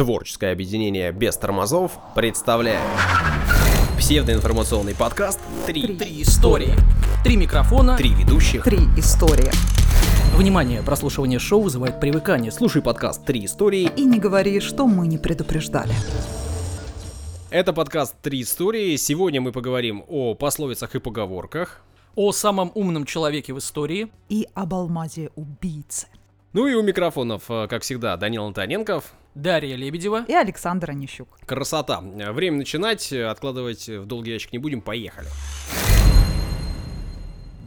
Творческое объединение без тормозов представляет псевдоинформационный подкаст «Три, Три истории. Три микрофона. три ведущих». Три истории. Внимание, прослушивание шоу вызывает привыкание. Слушай подкаст. Три истории. И не говори, что мы не предупреждали. Это подкаст «Три истории». Сегодня мы поговорим о пословицах и поговорках. О самом умном человеке в истории. И об алмазе убийцы. Ну и у микрофонов, э, как всегда, Данил Антоненков. Дарья Лебедева. И Александр Онищук. Красота. Время начинать, откладывать в долгий ящик не будем, поехали.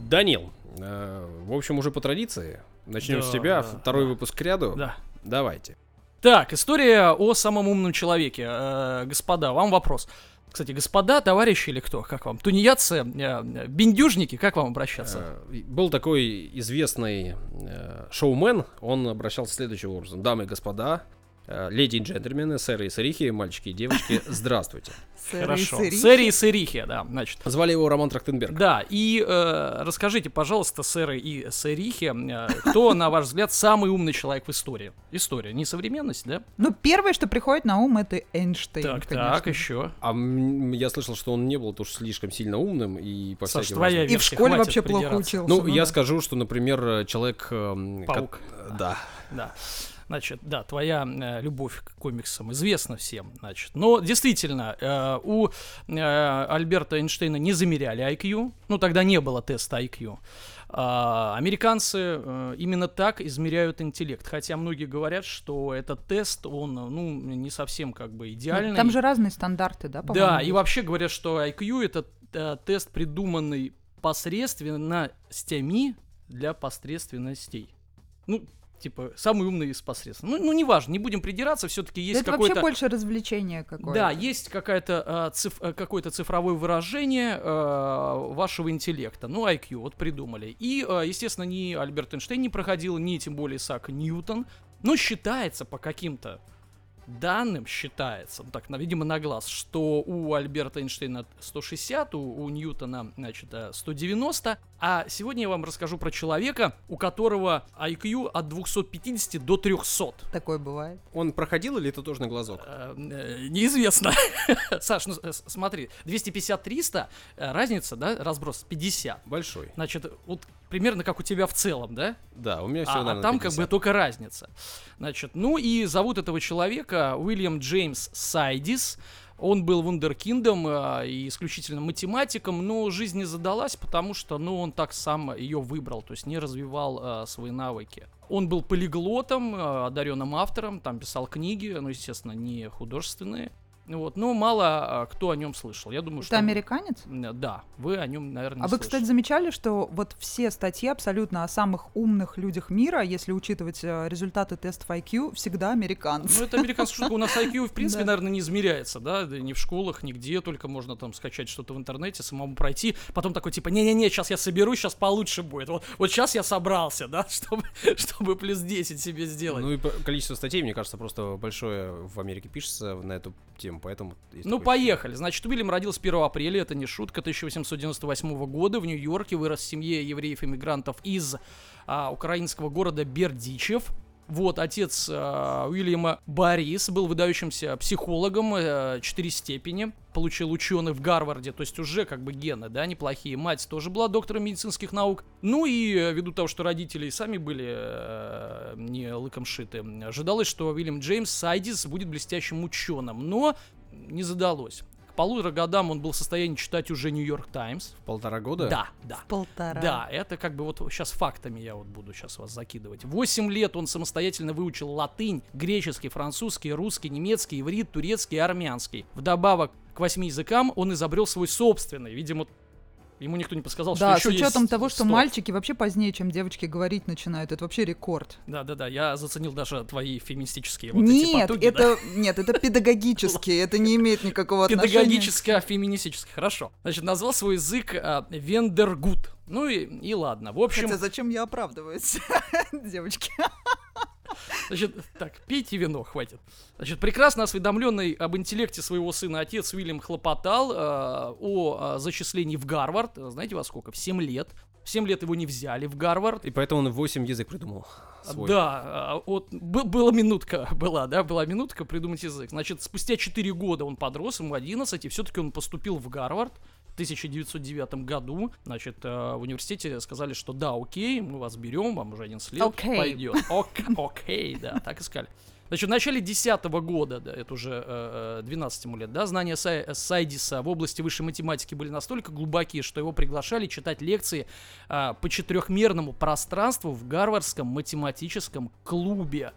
Данил, э, в общем, уже по традиции. Начнем с Да, тебя. да, Второй да. выпуск к ряду. Да. Давайте. Так, история о самом умном человеке. Э, господа, вам вопрос. Кстати, господа, товарищи или кто? Как вам? Тунеядцы, э, бендюжники, как вам обращаться? Э, Был такой известный э, шоумен, он обращался следующим образом. Дамы и господа, леди и джентльмены, сэры и сэрихи, мальчики и девочки, здравствуйте. Хорошо. сырихи. Сэри и сырихи, да, значит. Звали его Роман Трахтенберг. Да, и э, расскажите, пожалуйста, сэры и сэрихи, э, кто, на ваш взгляд, самый умный человек в истории? История, не современность, да? Ну, первое, что приходит на ум, это Эйнштейн, так, конечно. так, еще. А м, я слышал, что он не был уж слишком сильно умным и по Саш, всяким твоя разным- И в версия, школе хватит вообще плохо придираться. учился. Ну, я да. скажу, что, например, э, человек... ко- Паук. Да. Да. Значит, да, твоя э, любовь к комиксам известна всем, значит. Но действительно, э, у э, Альберта Эйнштейна не замеряли IQ, ну тогда не было теста IQ. А, американцы э, именно так измеряют интеллект, хотя многие говорят, что этот тест, он, ну, не совсем как бы Ну, идеальный. Там же разные стандарты, да, по-моему? Да, и вообще говорят, что IQ это э, тест, придуманный посредственностями для посредственностей. Ну, типа, самый умный из посредственных. Ну, ну неважно, не будем придираться, все-таки есть это вообще какой-то... больше развлечение какое-то. Да, есть какая-то, а, циф- э, какое-то цифровое выражение э, вашего интеллекта. Ну, IQ, вот придумали. И, э, естественно, ни Альберт Эйнштейн не проходил, ни тем более Исаак Ньютон. Но считается по каким-то данным, считается, ну так, видимо, на глаз, что у Альберта Эйнштейна 160, у, у Ньютона, значит, э, 190. А сегодня я вам расскажу про человека, у которого IQ от 250 до 300. Такое бывает. Он проходил или это тоже на глазок? Э, э, Неизвестно. Саш, ну э, смотри, 250-300, э, разница, да, разброс 50. Большой. Значит, вот примерно как у тебя в целом, да? Да, у меня все, А, а там как бы только разница. Значит, ну и зовут этого человека Уильям Джеймс Сайдис. Он был вундеркиндом э, и исключительно математиком, но жизнь не задалась, потому что, ну, он так сам ее выбрал, то есть не развивал э, свои навыки. Он был полиглотом, э, одаренным автором, там писал книги, ну, естественно, не художественные. Вот, но мало э, кто о нем слышал. Я думаю, Это что... американец? М, Да, вы о нем, наверное, А вы, кстати, замечали, что вот все статьи абсолютно о самых умных людях мира, если учитывать э, результаты тестов IQ, всегда американцы. Ну, это американская штука. У нас IQ, в принципе, наверное, не измеряется, да, ни в школах, нигде, только можно там скачать что-то в интернете, самому пройти, потом такой, типа, не-не-не, сейчас я соберу, сейчас получше будет. Вот, вот сейчас я собрался, да, чтобы, чтобы плюс 10 себе сделать. Ну и количество статей, мне кажется, просто большое в Америке пишется на эту тему, поэтому... есть Ну, такое поехали. Значит, Уильям родился 1 апреля, это не шутка, 1898 года в Нью-Йорке, вырос в семье евреев-иммигрантов из а, украинского города Бердичев. Вот, отец а, Уильяма Борис был выдающимся психологом, э, четыре степени, получил ученый в Гарварде, то есть уже как бы гены, да, неплохие. Мать тоже была доктором медицинских наук. Ну и э, ввиду того, что родители сами были э, не лыком шиты, ожидалось, что Уильям Джеймс Сайдис будет блестящим ученым, но не задалось. Полутора годам он был в состоянии читать уже Нью-Йорк Таймс. В полтора года? Да, да. Полтора. Да, это как бы вот сейчас фактами я вот буду сейчас вас закидывать. Восемь лет он самостоятельно выучил латынь, греческий, французский, русский, немецкий, иврит, турецкий и армянский. Вдобавок к восьми языкам он изобрел свой собственный. Видимо, ему никто не подсказал, Да, с что еще учетом есть того, что 100. мальчики вообще позднее, чем девочки говорить начинают. Это вообще рекорд. Да, да, да, я заценил даже твои феминистические вот эти нет, потуги, да. это нет, это педагогически, это не имеет никакого отношения. Педагогическое, а феминистическое. Хорошо. Значит, назвал свой язык а, Вендергут. Ну и, и ладно. В общем, Хотя зачем я оправдываюсь, девочки? Значит, так, пейте вино, хватит. Значит, прекрасно осведомленный об интеллекте своего сына отец Уильям хлопотал э, о э, зачислении в Гарвард. Знаете во сколько? В 7 лет. В 7 лет его не взяли в Гарвард. И поэтому он 8 язык придумал. Свой. Да, а, вот бы- была минутка, была, да, была минутка придумать язык. Значит, спустя 4 года он подрос, ему 11, и все-таки он поступил в Гарвард 1909 году. Значит, э, в университете сказали, что да, окей, мы вас берем, вам уже 11 лет, Окей. пойдет. Ок- Окей, да, так и сказали. Значит, в начале 10 года, да, это уже э, э, 12 ему лет, да, знания Сай- Сайдиса в области высшей математики были настолько глубокие, что его приглашали читать лекции а, по четырехмерному пространству в Гарвардском математическом клубе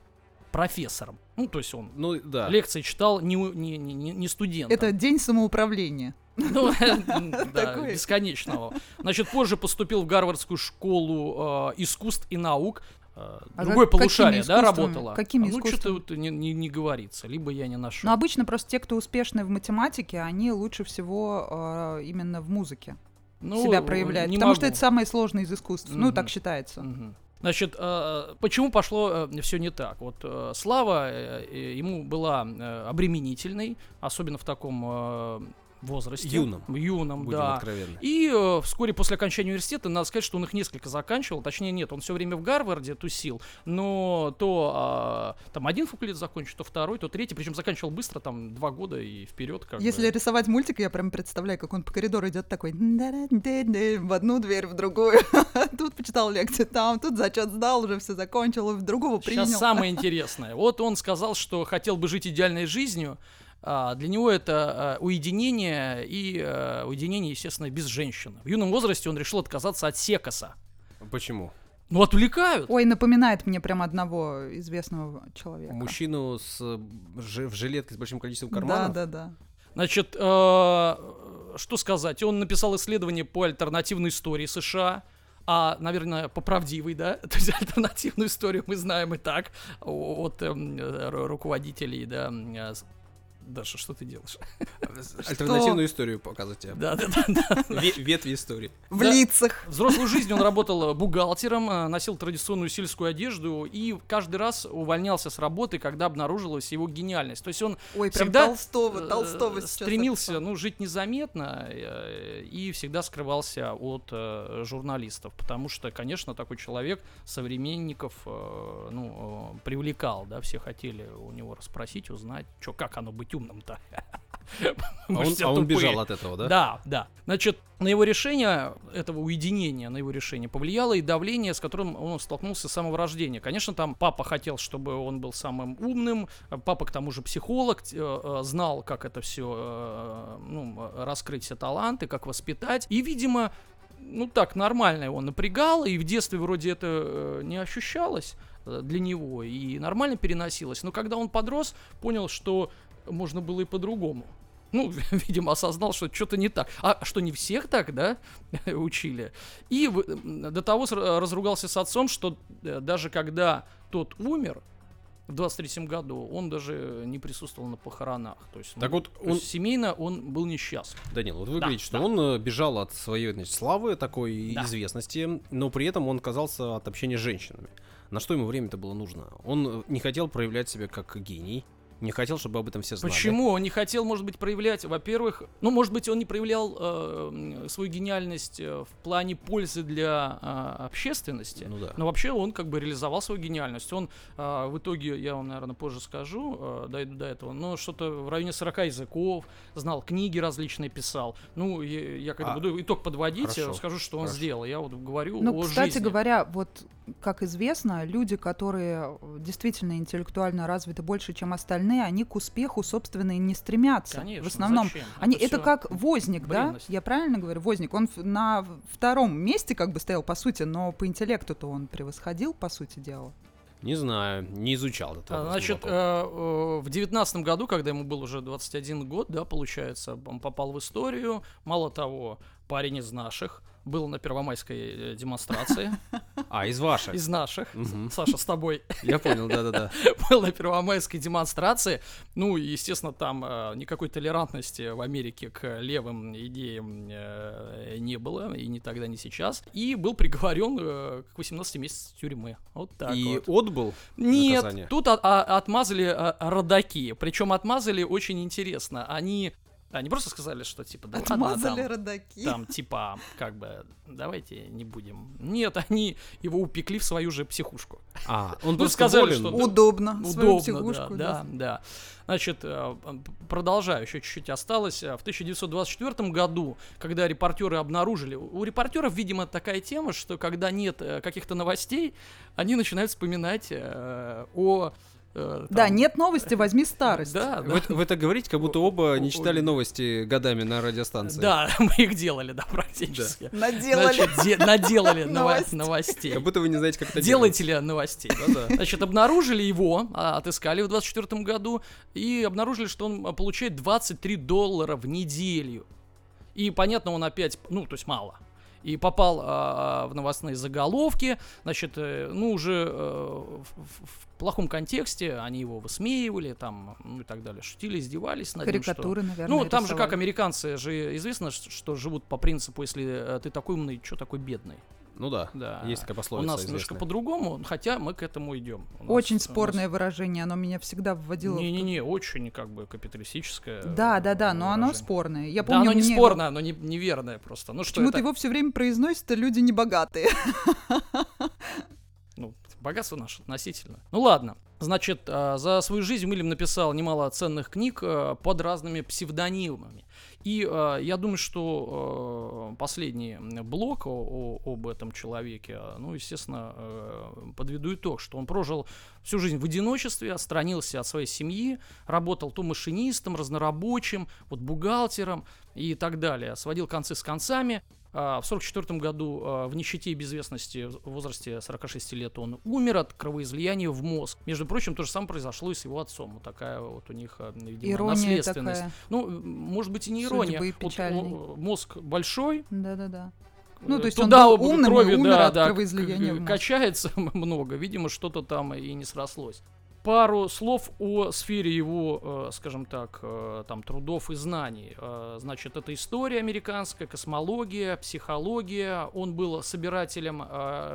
профессором. Ну, то есть он Ну да. лекции читал не, не, не не студентом. Это день самоуправления. Ну, да, Такой. бесконечного. Значит, позже поступил в Гарвардскую школу э, искусств и наук. Э, А Другое как- полушарие, да, работало? Какими ну, что-то искусствами? вот не, не- не говорится, либо я не нашел. Но обычно просто те, кто успешны в математике, они лучше всего э, именно в музыке Ну, себя проявляют. Потому что могу. это самое сложное из искусств. Ну, Мгм. так считается. Мгм. Значит, э, почему пошло все не так? Вот э, слава э, э, ему была э, обременительной, особенно в таком э, возрасте. Юном. Юном, Будем да. откровенны. И э, вскоре после окончания университета, надо сказать, что он их несколько заканчивал. Точнее, нет, он все время в Гарварде тусил. Но то а, там один факультет закончил, то второй, то третий. Причем заканчивал быстро, там два года и вперед. Как Если бы. рисовать мультик, я прям представляю, как он по коридору идет такой в одну дверь, в другую. Тут почитал лекцию, там, тут зачет сдал, уже все закончил, и в другого принял. Сейчас самое интересное. Вот он сказал, что хотел бы жить идеальной жизнью. А, Для него это а, уединение и а, уединение, естественно, без женщины. В юном возрасте он решил отказаться от секаса. Почему? Ну, отвлекают. Ой, напоминает мне прям одного известного человека. Мужчину с, э, ж- в жилетке с большим количеством Да, карманов? да, да. Значит, э, что сказать? Он написал исследование по альтернативной истории США. А, наверное, по правдивой, да? То есть альтернативную историю мы знаем и так от эм, э, ру- руководителей, да. Даша, что ты делаешь? Альтернативную историю показывать тебе. Да, да, да, да. Ве- Ветви истории. В лицах. Взрослую жизнь он работал э, бухгалтером, э, носил традиционную сельскую одежду и каждый раз увольнялся с работы, когда обнаружилась его гениальность. То есть он Ой, всегда Толстого, э, Толстого стремился, ну, жить незаметно и всегда скрывался от журналистов, потому что, конечно, такой человек современников, ну, привлекал, да, все хотели у него расспросить, узнать, что, как оно быть умным-то. А он, а он бежал от этого, да? Да, да. Значит, на его решение, этого уединения, на его решение повлияло и давление, с которым он столкнулся с самого рождения. Конечно, там папа хотел, чтобы он был самым умным, папа к тому же психолог, э, э, знал, как это все, ну, э, раскрыть все таланты, как воспитать. И, видимо, ну так, нормально его напрягало, и в детстве вроде это не ощущалось для него, и нормально переносилось. Но когда он подрос, понял, что можно было и по-другому. Ну, видимо, осознал, что что-то не так. А что, не всех так, да, учили? И до того разругался с отцом, что э, даже когда тот умер, в 23 году, он даже не присутствовал на похоронах. То есть, Так ну, вот, то он, есть семейно он был несчастлив. Данил, вот вы Да, говорите, что да. он э, бежал от своей значит, славы, такой Да. известности, но при этом он отказался от общения с женщинами. На что ему время-то было нужно? Он э, не хотел проявлять себя как гений, не хотел, чтобы об этом все знали. Почему? Он не хотел, может быть, проявлять, во-первых, ну, может быть, он не проявлял э, свою гениальность э, в плане пользы для э, общественности. Ну да. Но вообще он как бы реализовал свою гениальность. Он э, в итоге, я вам, наверное, позже скажу, э, дойду до этого, но что-то в районе 40 языков, знал книги различные, писал. Ну, я, я когда А, буду итог подводить, хорошо, я скажу, что он хорошо. сделал. Я вот говорю Ну, о кстати жизни. говоря, вот как известно, люди, которые действительно интеллектуально развиты больше, чем остальные, они к успеху, собственно, и не стремятся. Конечно, в основном зачем? Они, это всё как возник, да? бренность. Я правильно говорю? Возник. Он на втором месте как бы стоял, по сути, но по интеллекту-то он превосходил, по сути дела. Не знаю, не изучал А, вопрос Значит, э, э, в девятнадцатом году, когда ему был уже 21 год, да, получается, он попал в историю. Мало того, парень из наших был на первомайской э, демонстрации. А, из ваших. Из наших. Мгм. Саша, с тобой Я понял, да-да-да. был на первомайской демонстрации. Ну, естественно, там э, никакой толерантности в Америке к левым идеям э, не было, и ни тогда, ни сейчас. И был приговорен к 18 месяцам тюрьмы. Вот так И вот. отбыл Нет, наказание? тут от- отмазали родаки. Причем отмазали очень интересно. Они Они просто сказали, что типа, да ладно, Отмазали там, родаки. там типа, как бы, давайте не будем. Нет, они его упекли в свою же психушку. А, он Ну, просто сказали, болен. что- Удобно. Свою Удобно, психушку, да, да, да. Значит, э, продолжаю, еще чуть-чуть осталось. Э, В 1924 году, когда репортеры обнаружили, у репортеров, видимо, такая тема, что когда нет э, каких-то новостей, они начинают вспоминать о... э, Да, нет новости, возьми старость. Да, да. Вы, вы так говорите, как будто оба не читали новости годами на радиостанции. Да, мы их делали, да, практически. Наделали. Значит, де- наделали ново- Новостей. новостей. Как будто вы не знаете, как это Делайте ли новостей. Значит, обнаружили его, а, отыскали в 24 году, и обнаружили, что он а, получает 23 доллара в неделю. И, понятно, он опять, ну, то есть мало. И попал а, в новостные заголовки, значит, э, ну, уже э, в, в- в плохом контексте, они его высмеивали, там, ну, и так далее, шутили, издевались над ним, что- Карикатуры, наверное, ну, там же как рисовали. американцы же известно, что живут по принципу, если э, ты такой умный, что такой бедный. Ну да, Да. есть такая У пословица нас немножко известная. по-другому, хотя мы к этому идем. У нас- Очень у нас- спорное выражение, оно меня всегда вводило. Не-не-не, очень как бы капиталистическое. Да, да, да, но оно выражение. спорное. Я Да, помню, оно не мне спорное, оно не, неверное просто. Ну что Почему-то это? его все время произносят люди небогатые. Ну, богатство наше относительно. Ну ладно. Значит, а, за свою жизнь Уильям написал немало ценных книг а, под разными псевдонимами. И а, я думаю, что последний блок о- об этом человеке, ну, естественно, подведу итог, что он прожил всю жизнь в одиночестве, отстранился от своей семьи, работал то машинистом, разнорабочим, вот бухгалтером и так далее, сводил концы с концами. А, В 1944 году а, в нищете и безвестности в возрасте 46 лет он умер от кровоизлияния в мозг. Между прочим, то же самое произошло и с его отцом. Вот такая вот у них, а, видимо, Ирония наследственность. такая. Ну, может быть и не Судьбы ирония. Вот, печальной. о, мозг большой, Да-да-да. Ну, э, то есть он туда был об- умным и крови, умер да, от да, кровоизлияния к- в мозг. качается много. Видимо, что-то там и не срослось. Пару слов о сфере его, э, скажем так, э, там трудов и знаний. Э, Значит, это история американская, космология, психология. Он был собирателем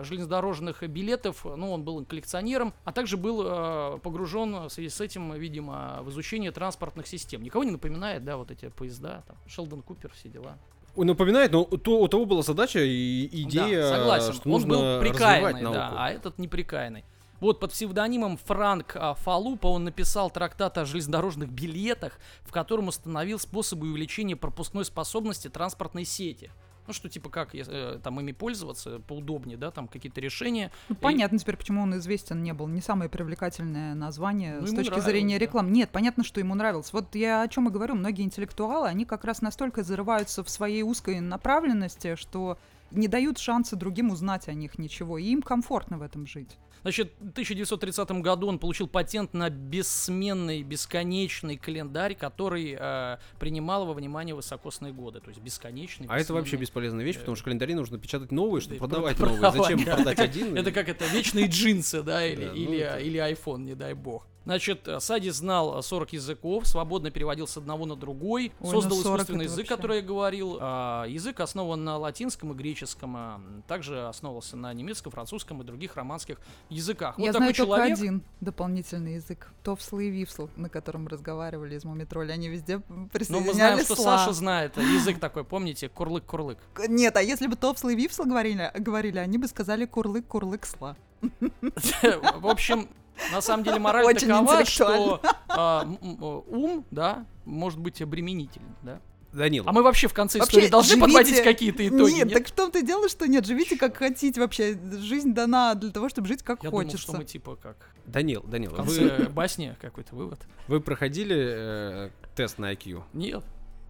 железнодорожных билетов, ну, он был коллекционером, а также был погружен в связи с этим, видимо, в изучение транспортных систем. Никого не напоминает, да, вот эти поезда, там, Шелдон Купер, все дела. Он напоминает, но то, у того была задача и идея, Да, согласен. что он нужно был развивать прикаянный, науку. да, а этот неприкаянный. Вот под псевдонимом Франк а, Фалупа он написал трактат о железнодорожных билетах, в котором установил способы увеличения пропускной способности транспортной сети. Ну что типа как э, там ими пользоваться поудобнее, да, там какие-то решения. Ну, понятно теперь, почему он известен не был. Не самое привлекательное название Ну, с точки нравилось, зрения да. рекламы. Нет, понятно, что ему нравилось. Вот я о чем и говорю. Многие интеллектуалы, они как раз настолько зарываются в своей узкой направленности, что не дают шанса другим узнать о них ничего. И им комфортно в этом жить. Значит, в 1930 году он получил патент на бессменный, бесконечный календарь, который э, принимал во внимание высокосные годы. То есть бесконечный. А это вообще бесполезная вещь, потому что календари нужно печатать новые, чтобы Да продавать новые. Зачем да. продать один? Это как это вечные джинсы, да, или, ну или iPhone, не дай бог. Значит, э, Сади знал э, 40 языков, свободно переводил с одного на другой, Ой, создал ну 40 искусственный язык, вообще. который я говорил. А, язык основан на латинском и греческом, а, также основывался на немецком, французском и других романских языках. я вот знаю такой только человек. один дополнительный язык. Товсл и Вивсл, на котором разговаривали из Мумитроли. Они везде Но мы присоединяли знаем, что сла. Саша знает э, язык такой, помните, курлык-курлык. Нет, а если бы Товсл и Вивсл говорили, говорили, они бы сказали курлык-курлык сла. В общем, на самом деле мораль Очень такова, что а, м, ум, да, может быть обременительным, да. Данил, А мы вообще в конце Вообще, истории должны живите- подводить какие-то итоги, Нет, нет? так в том-то и дело, что нет, живите как хотите вообще. Жизнь дана для того, чтобы жить как Я думал, хочется. что мы типа как Данил, Данил, в вы, конце басни какой-то вывод. вы проходили э, тест на IQ? Нет,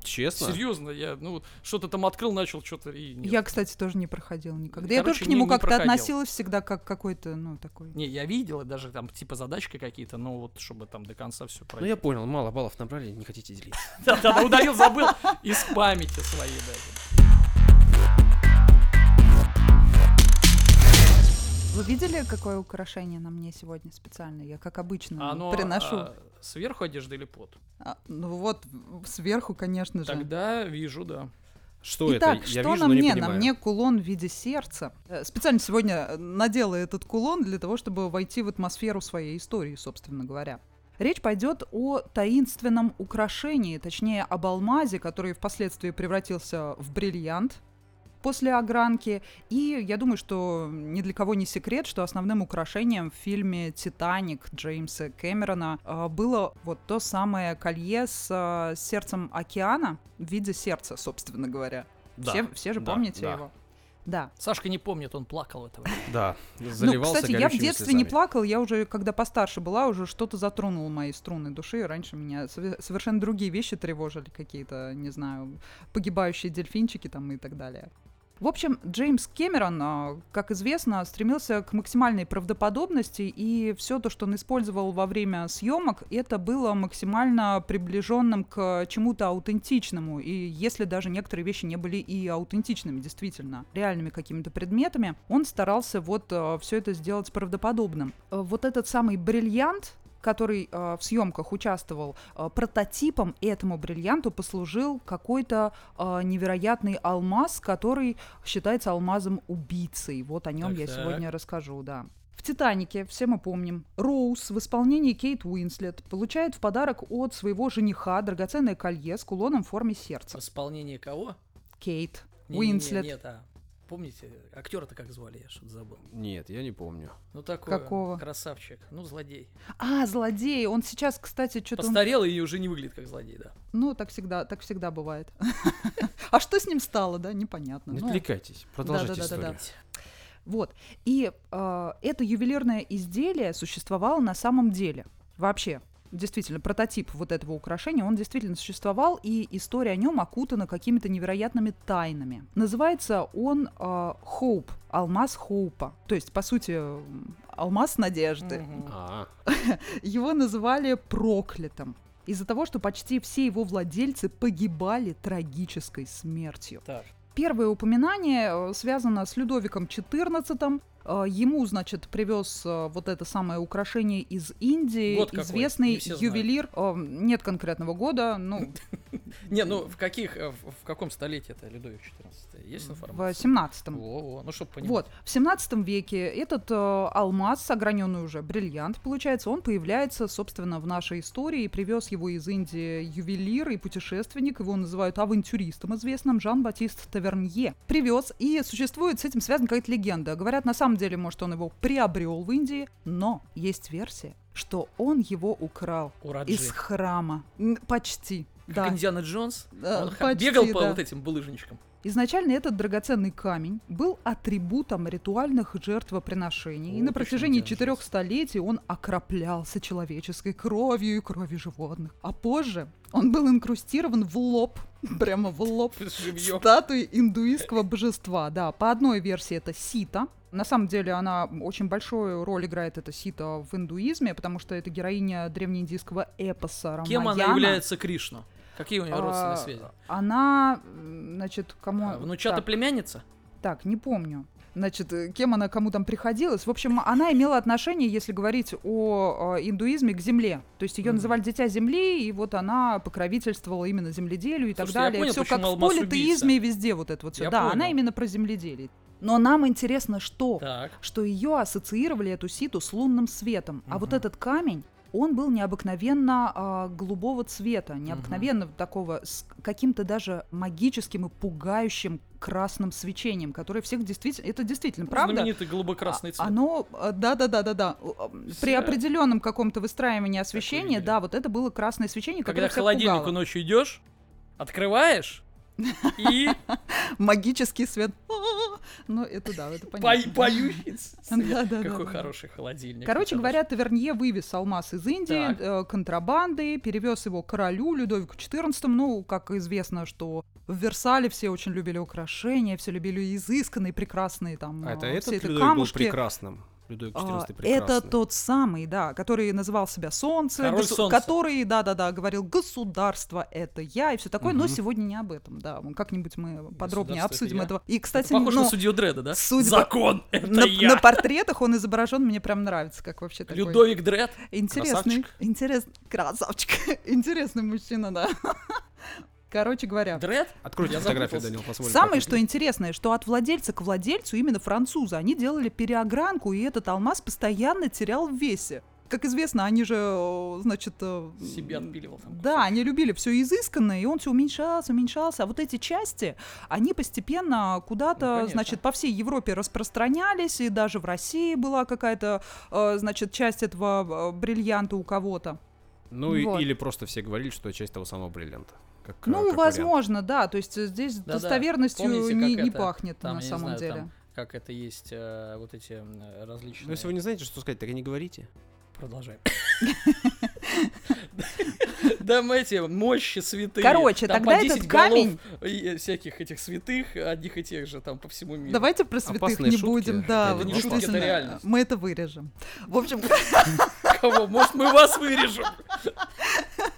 Честно? серьезно, я ну что-то там открыл, начал что-то и нет. Я, кстати, тоже не проходила никогда. я Короче, тоже к нему не- не как-то проходил. относилась всегда как какой-то, ну, такой. Не, я видел, и даже там типа задачки какие-то, но вот чтобы там до конца все Ну пройти. я понял, мало баллов набрали, не хотите делиться. Да-да, удалил, забыл из памяти своей даже. Вы видели, какое украшение на мне сегодня специально? Я, как обычно, оно приношу. а, сверху одежда или под? А, ну вот, сверху, конечно же. Тогда вижу, да. Что Итак, это? Я что вижу, на мне? На мне кулон в виде сердца. Э, Специально сегодня надела этот кулон для того, чтобы войти в атмосферу своей истории, собственно говоря. Речь пойдет о таинственном украшении, точнее об алмазе, который впоследствии превратился в бриллиант после огранки. И я думаю, что ни для кого не секрет, что основным украшением в фильме «Титаник» Джеймса Кэмерона э, было вот то самое колье с э, сердцем океана в виде сердца, собственно говоря. Да, все, все же да, помните да. его? Да. Сашка не помнит, он плакал этого. Да, Ну, заливался кстати, я в детстве не слезами. плакал, я уже, когда постарше была, уже что-то затронуло мои струны души. Раньше меня сове- совершенно другие вещи тревожили, какие-то, не знаю, погибающие дельфинчики там и так далее. В общем, Джеймс Кэмерон, а, как известно, стремился к максимальной правдоподобности, и все то, что он использовал во время съемок, это было максимально приближенным к чему-то аутентичному. И если даже некоторые вещи не были и аутентичными, действительно, реальными какими-то предметами, он старался вот все это сделать правдоподобным. Э, Вот этот самый бриллиант, который э, в съемках участвовал, э, прототипом этому бриллианту послужил какой-то э, невероятный алмаз, который считается алмазом убийцей. Вот о нем я Так-так. сегодня расскажу, да. В «Титанике», все мы помним, Роуз в исполнении Кейт Уинслет получает в подарок от своего жениха драгоценное колье с кулоном в форме В сердца. исполнении кого? Кейт Не-не-не, Уинслет. Нет, а помните, актера-то как звали, я что-то забыл. Нет, я не помню. Ну такой Какого? красавчик, ну злодей. А, злодей! Он сейчас, кстати, что-то... Постарел и уже не выглядит как злодей, да. Ну, так всегда, так всегда бывает. А что с ним стало, да, непонятно. Не отвлекайтесь, продолжайте историю. Вот. И э, это ювелирное изделие существовало на самом деле. Вообще, действительно, прототип вот этого украшения, он действительно существовал, и история о нем окутана какими-то невероятными тайнами. Называется он э, Хоуп, алмаз Хоупа. То есть, по сути, алмаз надежды. А, Его называли проклятым. Из-за того, что почти все его владельцы погибали трагической смертью. Так, Первое упоминание э, связано с Людовиком XIV. Э, Ему, значит, привез э, вот это самое украшение из Индии. Год какой, известный не знают. ювелир. э, Нет конкретного года, ну, Не, ну в каких, э, в, в каком столетии это Людовик 14 Есть в информация? 17 Во-во, ну чтобы понимать. Вот, в 17 веке этот э, алмаз, ограненный уже бриллиант, получается, он появляется, собственно, в нашей истории. Привез его из Индии ювелир и путешественник, его называют авантюристом известным, Жан-Батист Тавернье. Привез, и существует с этим связана какая-то легенда. Говорят, на самом деле, может, он его приобрел в Индии, но есть версия, что он его украл Ураджи. из храма. Почти. Как да. Индиана Джонс, Да, он почти, бегал по да. вот этим булыжничкам. Изначально этот драгоценный камень был атрибутом ритуальных жертвоприношений, и О, на точно, протяжении четырех столетий он окроплялся человеческой кровью и кровью животных. А позже он был инкрустирован в лоб, прямо в лоб, статуи индуистского божества. Да, по одной версии это Сита. На самом деле она очень большую роль играет, эта Сита, в индуизме, потому что это героиня древнеиндийского эпоса Рамаяна. Кем она является Кришну? Какие у нее родственные А, связи? Она, значит, кому... А, Внучата так, племянница? так, не помню. Значит, э, кем она кому там приходилась. В общем, она имела отношение, если говорить о, э, индуизме, к земле. То есть ее Мгм. называли дитя земли, и вот она покровительствовала именно земледелию и так Слушайте, я далее. понял, все как в политеизме и везде вот это вот все. Я Да, она понял. именно про земледелие. Но нам интересно, что? Так. Что ее ассоциировали, эту ситу, с лунным светом. А вот этот камень, он был необыкновенно а, голубого цвета, необыкновенно такого, с каким-то даже магическим и пугающим красным свечением, которое всех действительно... Это действительно правда. Знаменитый голубокрасный А- цвет. Оно, да, да, да, да, да. При определенном каком-то выстраивании освещения, да, вот это было красное свечение, Когда которое к всех холодильнику пугало. ночью идешь, открываешь и Магический свет. Ну, это да, это понятно. поющий свет. Да, да, Какой да, хороший холодильник. Короче Это говоря, Тавернье вывез алмаз из Индии э, контрабандой, перевез его королю Людовику XIV. Ну, как известно, что в Версале все очень любили украшения, все любили изысканные, прекрасные там а это э, все этот это Людовик был прекрасным. Людовик А, XIV прекрасный. Это тот самый, да, который называл себя Солнце, Король госу- Солнца. который, да-да-да, говорил, государство это я и все такое, но Мгм. сегодня не об этом, да, как-нибудь мы подробнее обсудим это этого. И, Это кстати, похож ну, на судью Дреда, да? судя по- Закон, это на, я. на портретах он изображен, мне прям нравится, как вообще такой. Людовик Дред. Интересный, Красавчик. интересный, красавчик, интересный мужчина, да. Короче говоря, Дред? Откройте Я фотографию, запутался. Данил, посмотрим. Самое, что интересное, что от владельца к владельцу, именно французы, они делали переогранку, и этот алмаз постоянно терял в весе. как известно, они же, э, значит... э, Себе отпиливал там Да, они любили все изысканное, и он все уменьшался, уменьшался. А вот эти части, они постепенно Ну, куда-то, конечно. значит, по всей Европе распространялись, и даже в России была какая-то, э, значит, часть этого бриллианта у кого-то. Ну и- Вот. или просто все говорили, что это часть того самого бриллианта. Как, э, Ну, как возможно, да. То есть э, здесь Да-да. достоверностью Помните, не, не это, пахнет там, на я не самом знаю, деле. там как это есть э, вот эти различные... Ну, если вы не знаете, что сказать, так и не говорите. Продолжаем. Да, мы эти мощи святые. Короче, там тогда по 10 этот камень- и всяких этих святых, одних и тех же там по всему миру. Давайте про святых Опасные не шутки. будем, да, Это не шутки, это реальность. мы это вырежем. В общем, Кого? Может, мы вас вырежем?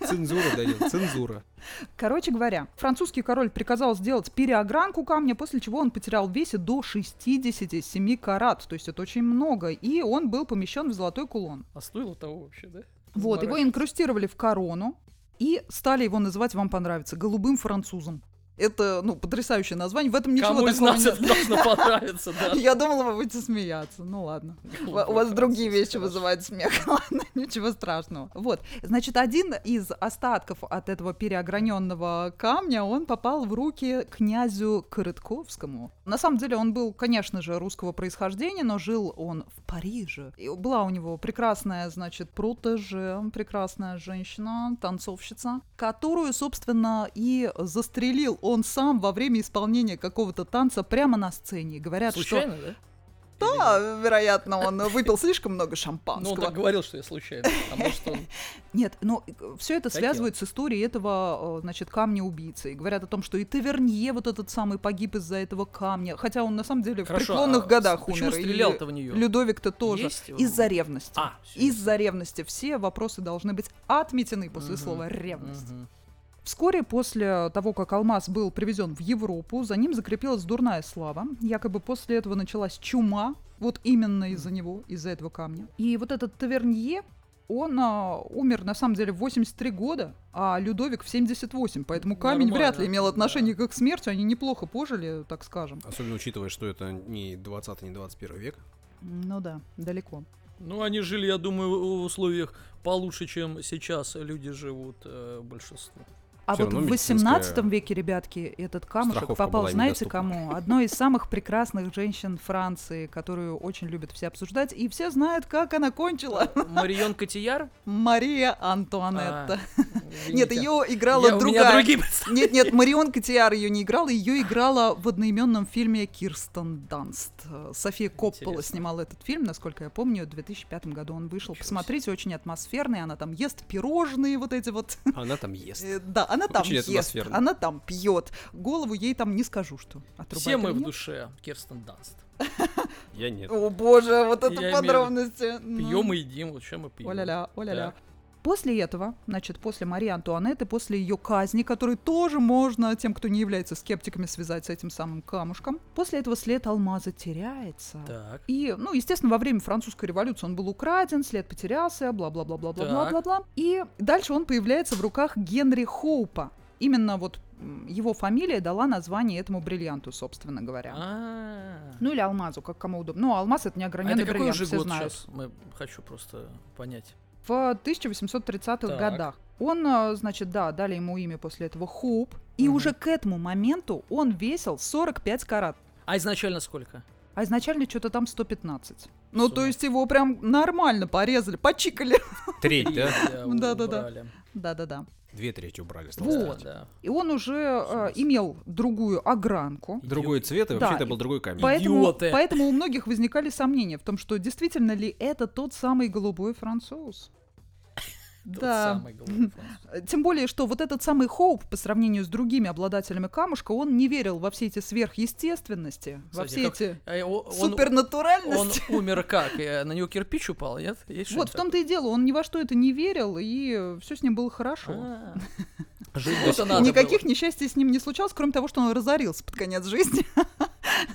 Цензура дойдет, цензура. Короче говоря, французский король приказал сделать переогранку камня, после чего он потерял в весе до 67 карат, то есть это очень много, и он был помещен в золотой кулон. А стоило того вообще, да? Вот, его инкрустировали в корону и стали его называть, вам понравится, голубым французом. Это, ну, потрясающее название, в этом ничего Кому из нас нет. это должно понравиться, да? Я думала, вы будете смеяться. Ну ладно. У вас другие вещи вызывают смех. Ладно, ничего страшного. Вот. Значит, один из остатков от этого переограненного камня, он попал в руки князю Корытковскому. На самом деле он был, конечно же, русского происхождения, но жил он в Париже. И была у него прекрасная, значит, протеже, прекрасная женщина, танцовщица, которую, собственно, и застрелил он сам во время исполнения какого-то танца прямо на сцене. Говорят, что Случайно, да? да, вероятно, он выпил слишком много Ну, он шампанского. так говорил, что я случайно. А может, он... Нет, но все это Хотел. связывает с историей этого, э, значит, камня убийцы. И говорят о том, что и Тавернье вот этот самый погиб из-за этого камня. Хотя он на самом деле в Хорошо, преклонных а годах почему умер. стрелял-то в неё? Людовик-то тоже. Есть? Из-за ревности. А. Из-за ревности. Все вопросы должны быть отметены после Мгм, слова ревность. мгм. Вскоре после того, как алмаз был привезен в Европу, за ним закрепилась дурная слава. Якобы после этого началась чума, вот именно из-за него, из-за этого камня. И вот этот Тавернье, он а, умер на самом деле в 83 года, а Людовик в 78, поэтому камень Нормально, вряд ли имел да. отношение к их смерти, они неплохо пожили, так скажем. Особенно учитывая, что это не 20 не 21 век. Ну да, далеко. Ну, они жили, я думаю, в условиях получше, чем сейчас люди живут, э, большинство. А Всё вот равно в медицинская 18 веке, ребятки, этот камушек попал, знаете, недоступна. кому? Одной из самых прекрасных женщин Франции, которую очень любят все обсуждать, и все знают, как она кончила. Марион Котияр? Мария Антуанетта. А, Нет, ее играла Я- другая. Нет, нет, Марион Котиар ее не играла, ее играла в одноименном фильме Кирстен Данст. София Коппола Интересно. снимала этот фильм, насколько я помню, в 2005 году он вышел. Ничего Посмотрите, очень атмосферный, она там ест пирожные вот эти вот. Она там ест. Э, Да, она там Очень ест, атмосферно. она там пьет. Голову ей там не скажу, что отрубать Все мы в душе Керстен Данст. Я нет. О боже, вот это Я подробности. Ну. Пьем и едим, вот что мы пьем. Оля-ля, оля-ля. После этого, значит, после Марии Антуанетты, после ее казни, которую тоже можно тем, кто не является скептиками, связать с этим самым камушком, после этого след алмаза теряется. Так. И, ну, естественно, во время французской революции он был украден, след потерялся, бла-бла-бла-бла-бла-бла-бла-бла. И дальше он появляется в руках Генри Хоупа. Именно вот его фамилия дала название этому бриллианту, собственно говоря. А. Ну или алмазу, как кому удобно. Ну, алмаз это А неограненный это какой бриллиант, уже все год знают. сейчас? Мы хочу просто понять. В 1830-х Так. годах. Он, э, значит, да, дали ему имя после этого Хоуп. И Мгм. уже к этому моменту он весил 45 карат. А изначально сколько? А изначально что-то там 115. Ну, то Сумма. есть его прям нормально порезали, почикали. Треть, да? Да-да-да. Да-да-да. Две трети убрали. Вот. Вот. Да. И он уже э, имел другую огранку. Другой цвет, и Да, вообще это был другой камень. Поэтому, Идиоты. поэтому у многих возникали сомнения в том, что действительно ли это тот самый голубой француз. Да. Тем более, что вот этот самый Хоуп, по сравнению с другими обладателями камушка, он не верил во все эти сверхъестественности, во Кстати, все как- эти о- Он, он супернатуральности. умер как? Э, На него кирпич упал, нет? Есть Вот в том-то и дело, он ни во что это не верил, и все с ним было хорошо. А, Жить Вот надо Никаких было. несчастий с ним не случалось, кроме того, что он разорился под конец жизни.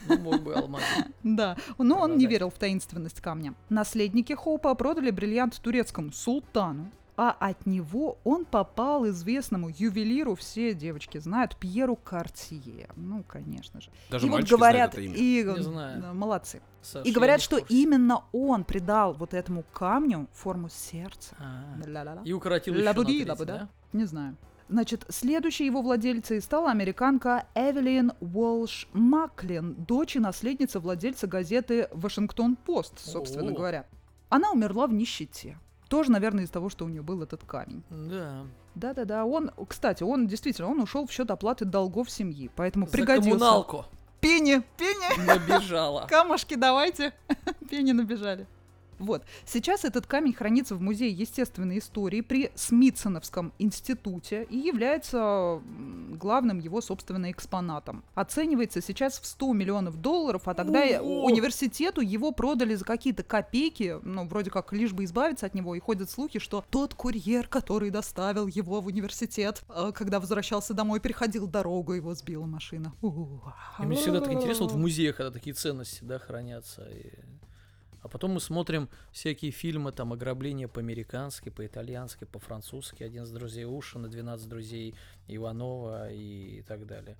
Ну, мог бы алмаз. да, но он не верил в таинственность камня. Наследники Хоупа продали бриллиант турецкому султану, а от него он попал известному ювелиру, все девочки знают, Пьеру Картье. Ну, конечно же. Даже и вот говорят, знают это имя. и Не знаю. молодцы. Саш, И говорят, что именно он придал вот этому камню форму сердца. А, Ля-ля-ля. И укоротил еще на треть, да? Не знаю. Значит, следующей его владельцей стала американка Эвелин Уолш Маклин, дочь и наследница владельца газеты «Вашингтон-Пост», собственно О. говоря. Она умерла в нищете. Тоже, наверное, из того, что у нее был этот камень. Да. Да-да-да, он, кстати, он действительно, он ушел в счет оплаты долгов семьи, поэтому За пригодился. коммуналку Пенни, пенни, набежала. камушки давайте. Пенни набежали. Вот. Сейчас этот камень хранится в Музее естественной истории при Смитсоновском институте и является главным его, собственно, экспонатом. Оценивается сейчас в 100 миллионов долларов, а тогда и Ого! университету его продали за какие-то копейки, ну, вроде как, лишь бы избавиться от него, и ходят слухи, что тот курьер, который доставил его в университет, э, когда возвращался домой, переходил дорогу, его сбила машина. Мне всегда так интересно, вот в музеях, когда такие ценности, да, хранятся. и- А потом мы смотрим всякие фильмы, там, ограбления по-американски, по-итальянски, по-французски, «Один из друзей Ушина», «12 друзей Иванова» и так далее.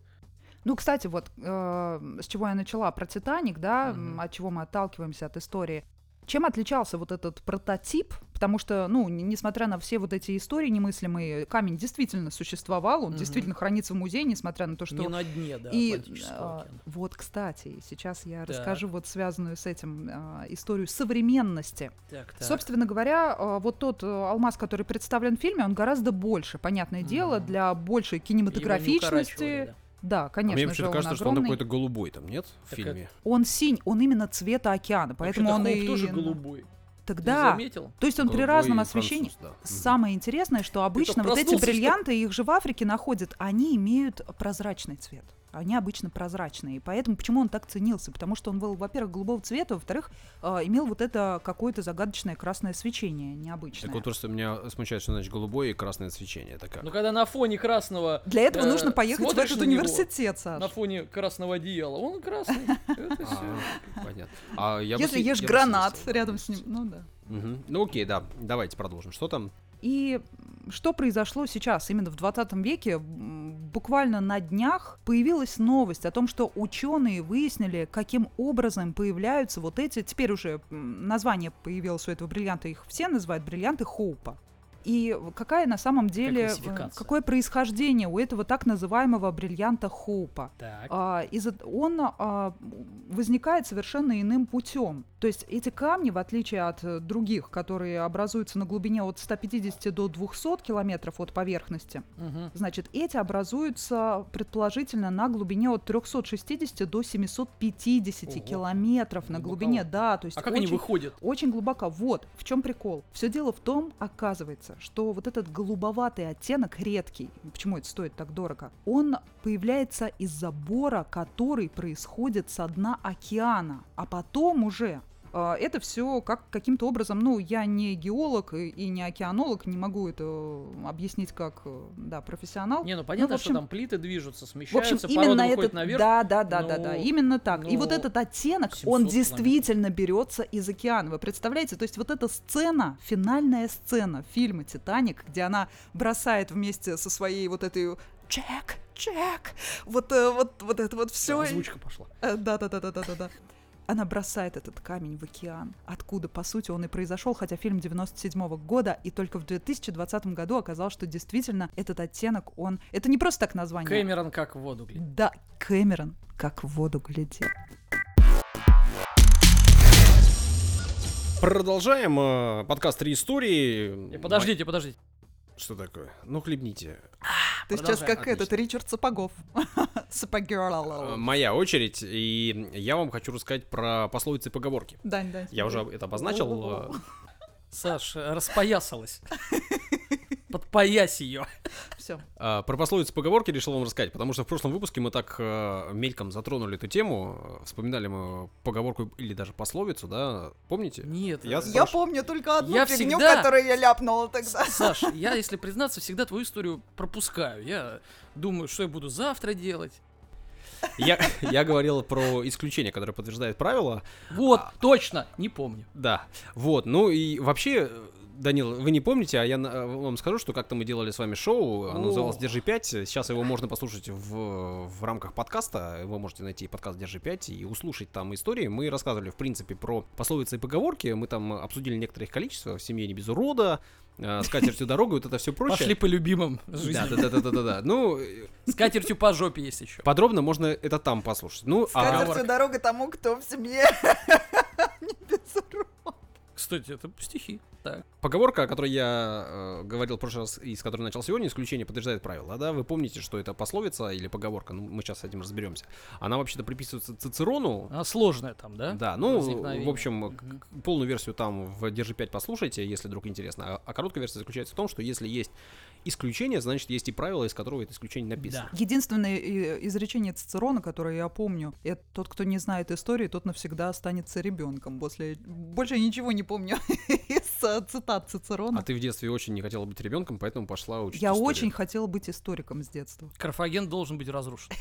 Ну, кстати, вот э, с чего я начала про Титаник, да, м, от чего мы отталкиваемся от истории. Чем отличался вот этот прототип? Потому что, ну, несмотря на все вот эти истории немыслимые, камень действительно существовал, он Мгм. действительно хранится в музее, несмотря на то, что Не на дне, да, и а, вот, кстати, сейчас я Так. расскажу вот связанную с этим а, историю современности. Так, так. Собственно говоря, а, вот тот а, алмаз, который представлен в фильме, он гораздо больше, понятное дело, Мгм. для большей кинематографичности. да. Да, А конечно мне же, почему-то он кажется, что он какой-то голубой там, нет? В Так фильме. Он синь, он именно цвета океана, поэтому Вообще-то он Хоуп и... тоже голубой. Ты Тогда, заметил? то есть он при Голубой разном и освещении. француз, да. Самое интересное, что обычно вот эти бриллианты, их же в Африке находят, они имеют прозрачный цвет. Они обычно прозрачные. И поэтому почему он так ценился? Потому что он был, во-первых, голубого цвета, во-вторых, э, имел вот это какое-то загадочное красное свечение, необычное. Так вот просто меня смущает, что значит голубое и красное свечение. Это как? Ну, когда на фоне красного... Для этого э, нужно поехать в этот на него, университет, Саш. На фоне красного одеяла. Он красный. А, понятно. А Если ешь гранат рядом с ним, ну да. Ну окей, да, давайте продолжим. Что там? И что произошло сейчас, именно в 20 веке, буквально на днях появилась новость о том, что ученые выяснили, каким образом появляются вот эти, теперь уже название появилось у этого бриллианта, их все называют бриллианты Хоупа. И какая на самом деле, э, классификация? какое происхождение у этого так называемого бриллианта Хоупа? Так. А, из-за- он а, возникает совершенно иным путем. То есть эти камни, в отличие от э, других, которые образуются на глубине от 150 до 200 километров от поверхности, Мгм. значит, эти образуются предположительно на глубине от 360 до 750 Ого. километров на глубине, Глубоковато. да, то есть А как они очень- выходят? очень глубоко. Вот в чем прикол. Все дело в том, оказывается, что вот этот голубоватый оттенок редкий, почему это стоит так дорого, он появляется из забора, который происходит со дна океана, а потом уже это все как каким-то образом, ну, я не геолог и, не океанолог, не могу это э, объяснить как, э, да, профессионал. Не, ну понятно, в общем- что там плиты движутся, В общем, смещаются, именно этот, наверх. да, да, да, да, да, ну, именно так. И вот ну, этот оттенок, 700 он километров. действительно берется из океана. Вы представляете? То есть вот эта сцена, финальная сцена фильма «Титаник», где она бросает вместе со своей вот этой Джек, Джек, вот, э, вот, вот это вот все. Озвучка пошла. Да, да, да, да, да, да, да. Она бросает этот камень в океан, откуда, по сути, он и произошел, хотя фильм 97 года, и только в 2020 году оказалось, что действительно этот оттенок, он... Это не просто так название. Кэмерон как в воду глядит. Да, Кэмерон как в воду глядел. Продолжаем э, подкаст «Три истории». И подождите, подождите. Что такое? Ну, хлебните. Ты Продолжай. сейчас как Отлично. этот Ричард Сапогов. Э, Сапогерл. Моя очередь, и я вам хочу рассказать про пословицы и поговорки. Дань, дань. Я уже это обозначил. э, Саш, распоясалась. Подпоясь ее. Все. А, Про пословицы и поговорки решил вам рассказать, потому что в прошлом выпуске мы так э, мельком затронули эту тему, э, вспоминали мы поговорку или даже пословицу, да, помните? Нет, Я Я помню только одну Я фигню, всегда- которую я ляпнула тогда. Саш, я, если признаться, всегда твою историю пропускаю. Я думаю, что я буду завтра делать. Я, я говорил про исключение, которое подтверждает правило. Вот, А. точно, не помню. Да, вот, ну и вообще, Данил, вы не помните, а я на- вам скажу, что как-то мы делали с вами шоу, оно О. называлось «Держи 5». Сейчас его можно послушать в, в рамках подкаста. Вы можете найти подкаст «Держи 5» и услышать там истории. Мы рассказывали, в принципе, про пословицы и поговорки. Мы там обсудили некоторое их количество. В семье не без урода, э, с катертью дорогу, вот это все прочее. Пошли по любимым жизни. да, да, да, да, да, да. Ну, э, С катертью по жопе есть еще. подробно можно это там послушать. Ну, а Скатертью дорога тому, кто в семье не без урода. Кстати, это стихи. Так. Поговорка, о которой я э, говорил в прошлый раз и с которой начал сегодня, исключение подтверждает правило, да? Вы помните, что это пословица или поговорка, ну, мы сейчас с этим разберемся. Она вообще-то приписывается Цицерону, А сложная там, да? да, ну, в общем, к- полную версию там в Держи 5 послушайте, если вдруг интересно. А, а короткая версия заключается в том, что если есть исключение, значит, есть и правило, из которого это исключение написано. Да. Единственное э, изречение Цицерона, которое я помню, это тот, кто не знает истории, тот навсегда останется ребенком. После больше ничего не помню цитат Цицерона. А ты в детстве очень не хотела быть ребенком, поэтому пошла учить Я историю. очень хотела быть историком с детства. Карфаген должен быть разрушен.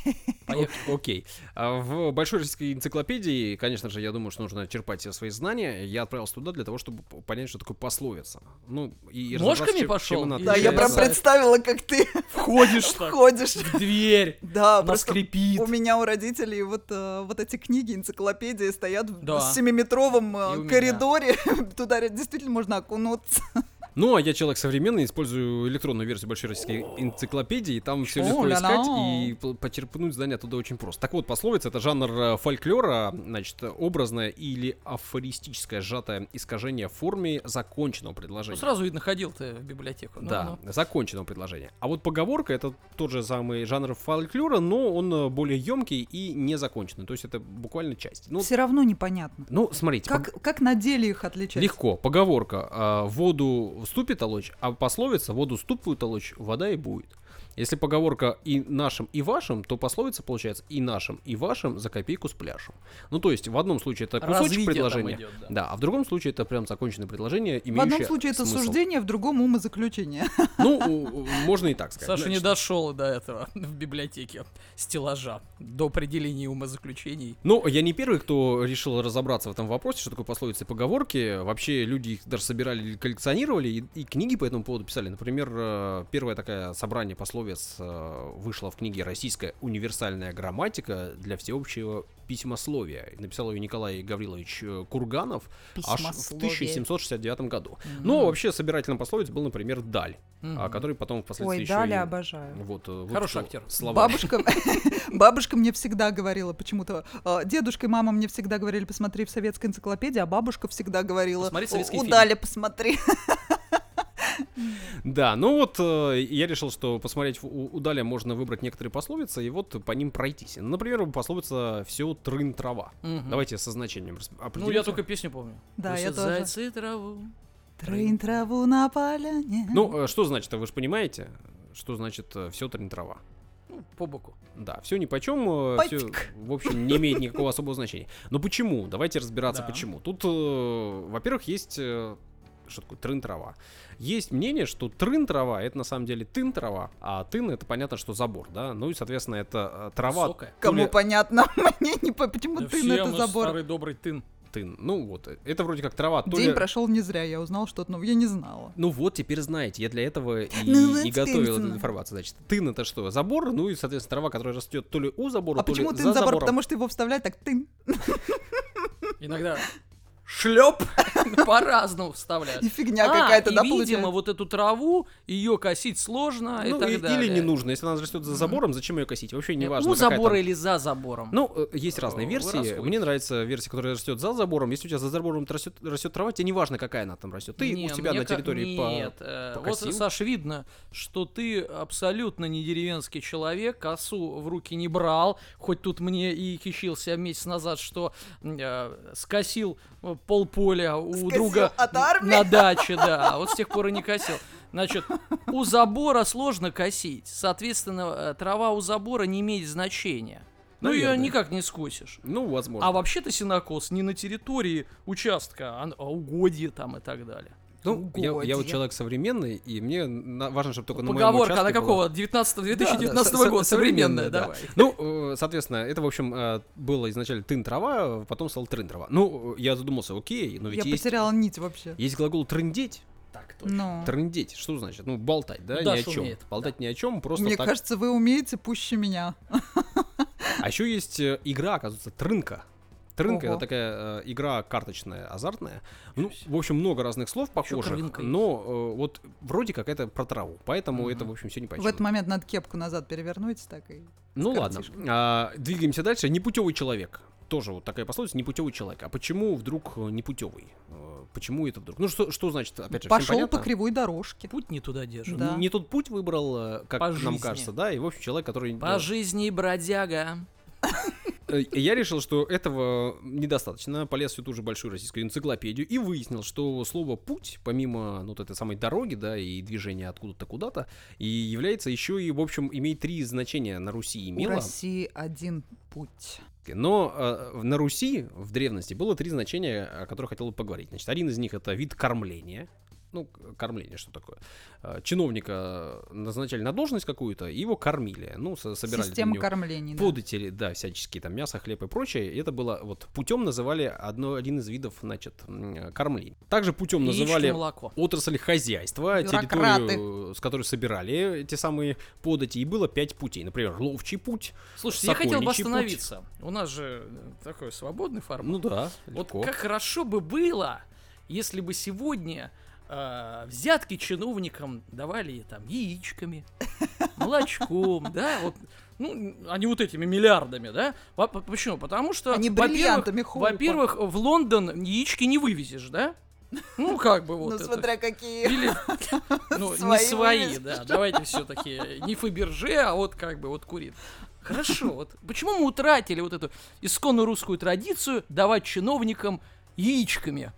Окей. А В Большой российской энциклопедии, конечно же, я думаю, что нужно черпать все свои знания. Я отправился туда для того, чтобы понять, что такое пословица. Ну, и, и разобраться, Ножками чем- пошел? Да, я прям представила, как ты Входишь входишь. в дверь, Да, она скрипит. у меня у родителей вот, э, вот эти книги, энциклопедии стоят в семиметровом э, коридоре. Туда действительно можно なこの Ну, а я человек современный, использую электронную версию Большой российской энциклопедии, и там все легко искать и почерпнуть знания оттуда очень просто. Так вот, пословица — это жанр э, фольклора, значит, образное или афористическое сжатое искажение в форме законченного Ну, предложения. сразу видно, ходил ты в библиотеку. Ну, Да, ну. законченного предложения. А вот поговорка это тот же самый жанр фольклора, но он э, более емкий и незаконченный. То есть это буквально часть. Ну, Все равно непонятно. ну смотрите, пог- Как, как на деле их отличать? легко. Поговорка: а, воду ступит толочь, а пословица воду ступую толочь, вода и будет. Если поговорка и нашим, и вашим, то пословица получается и нашим, и вашим за копейку с пляшем. Ну, то есть в одном случае это кусочек Развитие там предложения, идет, да. да, а в другом случае это прям законченное предложение, В имеющее одном случае это смысл. суждение, в другом умозаключение. Ну, можно и так сказать. Саша не дошел до этого в библиотеке стеллажа, до определения умозаключений. Ну, я не первый, кто решил разобраться в этом вопросе, что такое пословицы и поговорки. Вообще люди их даже собирали или коллекционировали, и, и книги по этому поводу писали. Например, э, первое такое собрание пословиц э, вышло в книге «Российская универсальная грамматика для всеобщего письмословия». Написал ее Николай Гаврилович э, Курганов аж в 1769 году. Ну, вообще, собирателем пословиц был, например, Даль, Мгм. который потом впоследствии Ой, еще Даля и- обожаю. Вот, э, Хороший актер. словарь. Бабушка, бабушка мне всегда говорила почему-то, дедушка и мама мне всегда говорили, посмотри в советской энциклопедии, а бабушка всегда говорила, Посмотри советский у фильм». Дали посмотри. Да, ну вот э, я решил, что посмотреть у, Даля можно выбрать некоторые пословицы и вот по ним пройтись. Например, пословица «все трын трава». Давайте со значением Ну, я только песню помню. Да, я тоже. Зайцы траву. Трынь траву на поляне. Ну, э, что значит, вы же понимаете, что значит все трын трава? Ну, по боку. Да, все ни по чем, все, в общем, не имеет никакого особого значения. Но почему? Давайте разбираться, Да. почему. Тут, э, во-первых, есть э, что такое трын трава. Есть мнение, что трын трава это на самом деле тын трава, а тын это понятно, что забор, да. Ну и, соответственно, это э, трава Высокая. Кому ли понятно, мне не по... Почему Да ты все на это забор? старый добрый тын. тын. Ну вот, это вроде как трава, то День ли... прошел не зря, я узнал что-то, но я не знала. Ну вот, теперь знаете, я для этого и, Ну вот и готовил эту информацию. Значит, тын это что? Забор, ну и, соответственно, трава, которая растет то ли у забора, А то почему ли за на забор? забором. Потому что его вставлять так ты. Иногда шлеп по-разному вставляют. И фигня А, какая-то, и, да, видимо, получается? вот эту траву, ее косить сложно и Ну, так и- далее. или не нужно. Если она растет за забором, зачем ее косить? Вообще не Нет, важно. У забора там- или за забором. Ну, э, есть разные Э, вы версии. расходитесь. Мне нравится версия, которая растет за забором. Если у тебя за забором растет, растет трава, тебе не важно, какая она там растет. Ты Не, у себя на территории по- Нет, э, вот, покосил. Саш, видно, что ты абсолютно не деревенский человек, косу в руки не брал, хоть тут мне и кичился месяц назад, что э, скосил э, полполя у Скосил друга от армии? на даче, да, а вот с тех пор и не косил. Значит, у забора сложно косить, соответственно, э, трава у забора не имеет значения. Ну, ее никак не скосишь. Ну, возможно. А вообще-то синокос не на территории участка, а а угодье там и так далее. Ну, я, я вот человек современный, и мне важно, чтобы только на моем Поговорка, она участке какого? была- 19 Да, 2019 да, со- года, со- современная, да. давай. Ну, э, соответственно, это, в общем, э, было изначально тын трава, потом стал трын трава. Ну, я задумался, окей, но ведь Я есть, потеряла нить вообще. есть глагол трындеть. Так, точно. Ну, Трындеть, что значит? Ну, болтать, да, Да, ни о что чем. умеет, Болтать ни о чем, просто мне так. кажется, вы умеете пуще меня. А еще есть э, игра, оказывается, трынка. Трынка Ого. это такая э, игра карточная, азартная. Ну, в общем, много разных слов похожих, но э, вот вроде как это про траву. Поэтому Мгм. это, в общем, все не В этот момент надо кепку назад перевернуть, так и... Ну ладно, а, двигаемся дальше. Непутевый человек. Тоже вот такая пословица, непутевый человек. А почему вдруг э, непутевый? Э, Почему это вдруг? Ну что, что значит, опять же, Пошел понятно? по кривой дорожке. Путь не туда держит. Да. Н- Не тот путь выбрал, э, как По нам жизни. кажется, да, и в общем человек, который... По э, жизни бродяга. Э, Я решил, что этого недостаточно. Полез всю ту же большую российскую энциклопедию и выяснил, что слово «путь», помимо ну, вот этой самой дороги, да, и движения откуда-то куда-то, и является еще и, в общем, имеет три значения на Руси У имело. России один путь. Но э, на Руси в древности было три значения, о которых хотел бы поговорить. Значит, один из них это вид кормления. Ну, кормление, что такое? Э, Чиновника назначали на должность какую-то, его кормили. Ну, со- собирали Система кормления. да. податели, да, всяческие там мясо, хлеб и прочее. И это было вот путем называли одно, один из видов, значит, м, кормлений. Также путем Яички, называли молоко. отрасль хозяйства, Бюрократы. территорию, с которой собирали эти самые подати. И было пять путей. Например, ловчий путь. Слушайте, я хотел бы Сокольничий путь. остановиться. У нас же э, такой свободный формат. Ну да, Вот легко. как хорошо бы было, если бы сегодня э, взятки чиновникам давали там яичками, молочком, да, вот, ну, а не вот этими миллиардами, да? По- по- Почему? Потому что, Они во-первых, во-первых, в Лондон яички не вывезешь, да? Ну, как бы вот Ну, это. смотря какие. Или, ну, не Свои да. Давайте все-таки не Фаберже, а вот как бы вот курит. Хорошо, вот почему мы утратили вот эту исконно русскую традицию давать чиновникам яичками?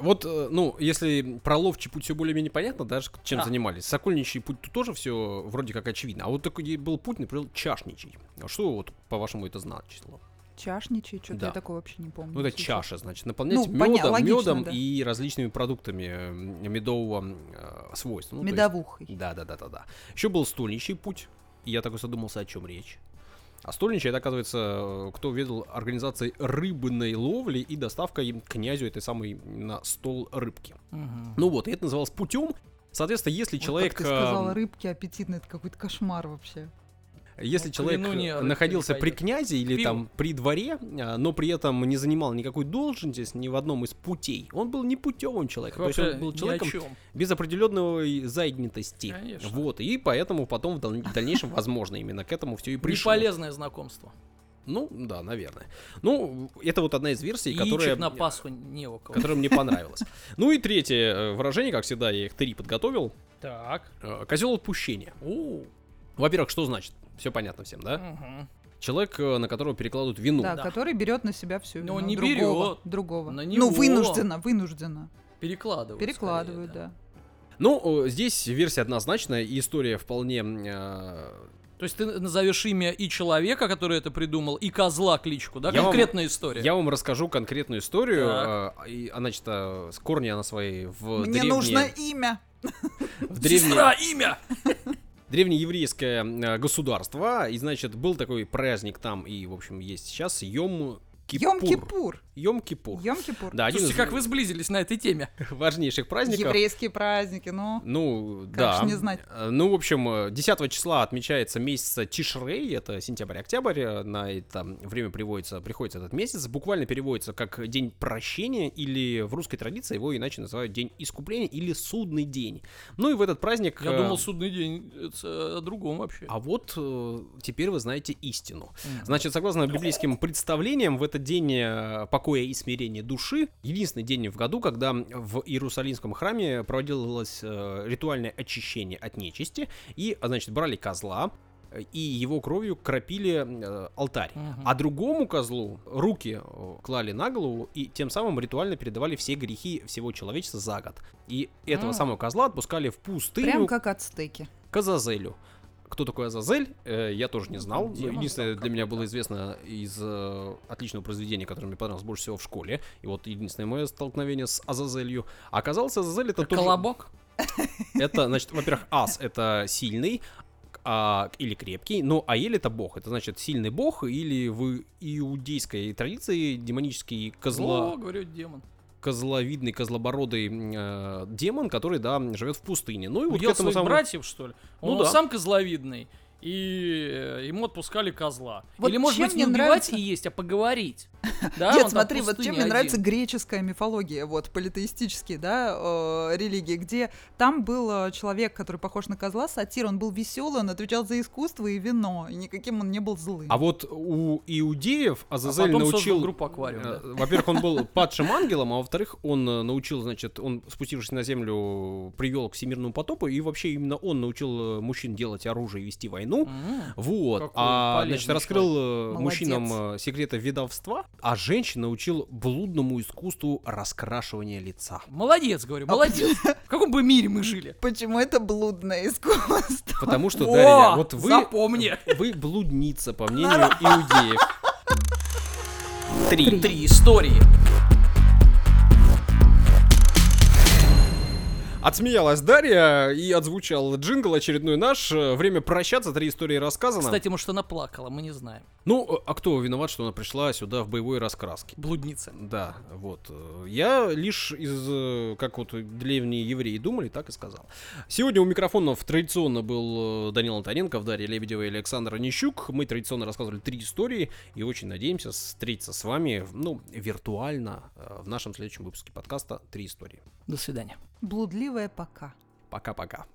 Вот, э, ну, если про ловчий путь все более-менее понятно, даже чем Да. занимались. Сокольничий путь тут тоже все вроде как очевидно. А вот такой был путь, например, чашничий. А Что вот, по-вашему, это значило? Чашничий, что-то Да. я такого вообще не помню. Ну, это чаша, значит, наполнять Ну, поня- медом, логично, медом да. и различными продуктами медового э, свойства. Ну, Медовухой. Да, да, да, да, да. Еще был стольничий путь. И я такой задумался, о чем речь. А стольничий, это, оказывается, э, кто ведал организацией рыбной ловли и доставкой князю этой самой на стол рыбки. Ну вот, и это называлось путем. Соответственно, если Вот человек, как ты сказала, эм, рыбки аппетитные, это какой-то кошмар вообще. Если Ну, человек кляну, не, э, находился при князе или Пиво. там при дворе, а, но при этом не занимал никакой должности ни в одном из путей, он был не путевым человеком. То есть Вообще он был человеком без определенной заднитости. Конечно. Вот, и поэтому потом в дальнейшем, возможно, именно к этому все и пришло. Неполезное знакомство. Ну, да, наверное. Ну, это вот одна из версий, Яичек которая, на Пасху не у кого. которая мне понравилась. Ну и третье э, выражение, как всегда, я их три подготовил. Так. Козел отпущения. О, Во-первых, что значит? Все понятно всем, да? мгм. Человек, э, на которого перекладывают вину. да, да. который берет на себя всю Но вину не другого. берет. Другого. На Ну, него. вынужденно, вынужденно. Перекладывают. Перекладывают, скорее, да. Ну, э, здесь версия однозначная, и история вполне... э, То есть ты назовешь имя и человека, который это придумал, и козла кличку, да? Я вам- Конкретная история. Я вам расскажу конкретную историю. Так. э, и она, значит, э, с корни она своей в Мне древние- нужно имя. в древние- Сестра, имя! Древнееврейское э, государство, и, значит, был такой праздник там, и, в общем, есть сейчас, Йом Кипур. Йом-Кипур. Йом-Кипур. Йом-Кипур. Да, один Слушайте, из как вы сблизились на этой теме. важнейших праздников. Еврейские праздники, ну. Ну, Как да. ж не знать. Э, Ну, в общем, э, 10 числа отмечается месяц Тишрей, это сентябрь-октябрь, э, на это время приводится, приходится этот месяц, буквально переводится как День прощения, или в русской традиции его иначе называют День искупления или Судный день. Ну и в этот праздник... Я э, думал, судный день это о другом вообще. А вот э, теперь вы знаете истину. Значит, согласно библейским представлениям, в этот день э, покоя и смирения души, единственный день в году, когда в Иерусалимском храме проводилось э, ритуальное очищение от нечисти, и, значит, брали козла, э, и его кровью кропили э, алтарь. Мгм. А другому козлу руки клали на голову и тем самым ритуально передавали все грехи всего человечества за год. И этого А. самого козла отпускали в пустыню Прям как ацтеки. к Азазелю. Кто такой Азазель, э, я тоже не знал. Но Демон единственное, для меня было известно из э, отличного произведения, которое мне понравилось больше всего в школе. И вот единственное мое столкновение с Азазелью. А оказалось, Азазель это тоже... Колобок? Это, значит, во-первых, Ас это сильный, а, или крепкий, но Аэль это бог. Это значит сильный бог, или в иудейской традиции демонический козла... О, говорю, демон. Козловидный, козлобородый э, демон, который, да, живет в пустыне. Ну и вот к Убил этому своих самому... братьев, что ли? Ну Он да. сам козловидный. И э, ему отпускали козла. Вот Или, может быть, не убивать нравится- и есть, а поговорить. Да, Нет, смотри, вот чем мне нравится один. греческая мифология, вот политеистические, да, э, религии, где там был э, человек, который похож на козла, сатир, он был веселый, он отвечал за искусство и вино, и никаким он не был злым. А вот у иудеев А Азазель потом создал научил... группу «Аквариум», да. э, Во-первых, он был падшим ангелом, а во-вторых, он э, научил, значит, он, спустившись на землю, привел к всемирному потопу, и вообще именно он научил мужчин делать оружие и вести войну. М. Вот, Какой а, значит, раскрыл Молодец. мужчинам э, секреты ведовства, а женщин научил блудному искусству раскрашивания лица. Молодец, говорю, молодец. В каком бы мире мы жили? Почему это блудное искусство? Потому что, Во, Дарья, вот вы, запомни. вы блудница, по мнению иудеев. Три. Три истории. Отсмеялась Дарья и отзвучал джингл очередной наш. Э, Время прощаться, три истории рассказано. Кстати, может, она плакала, мы не знаем. Ну, а кто виноват, что она пришла сюда в боевой раскраске? Блудница. Да, вот. э, Я лишь из, э, как вот древние евреи думали, так и сказал. Сегодня у микрофонов традиционно был э, Данил Антоненков, Дарья Лебедева и Александр Нищук. Мы традиционно рассказывали три истории и очень надеемся встретиться с вами, ну, виртуально э, в нашем следующем выпуске подкаста «Три истории». До свидания счастливое пока. Пока-пока.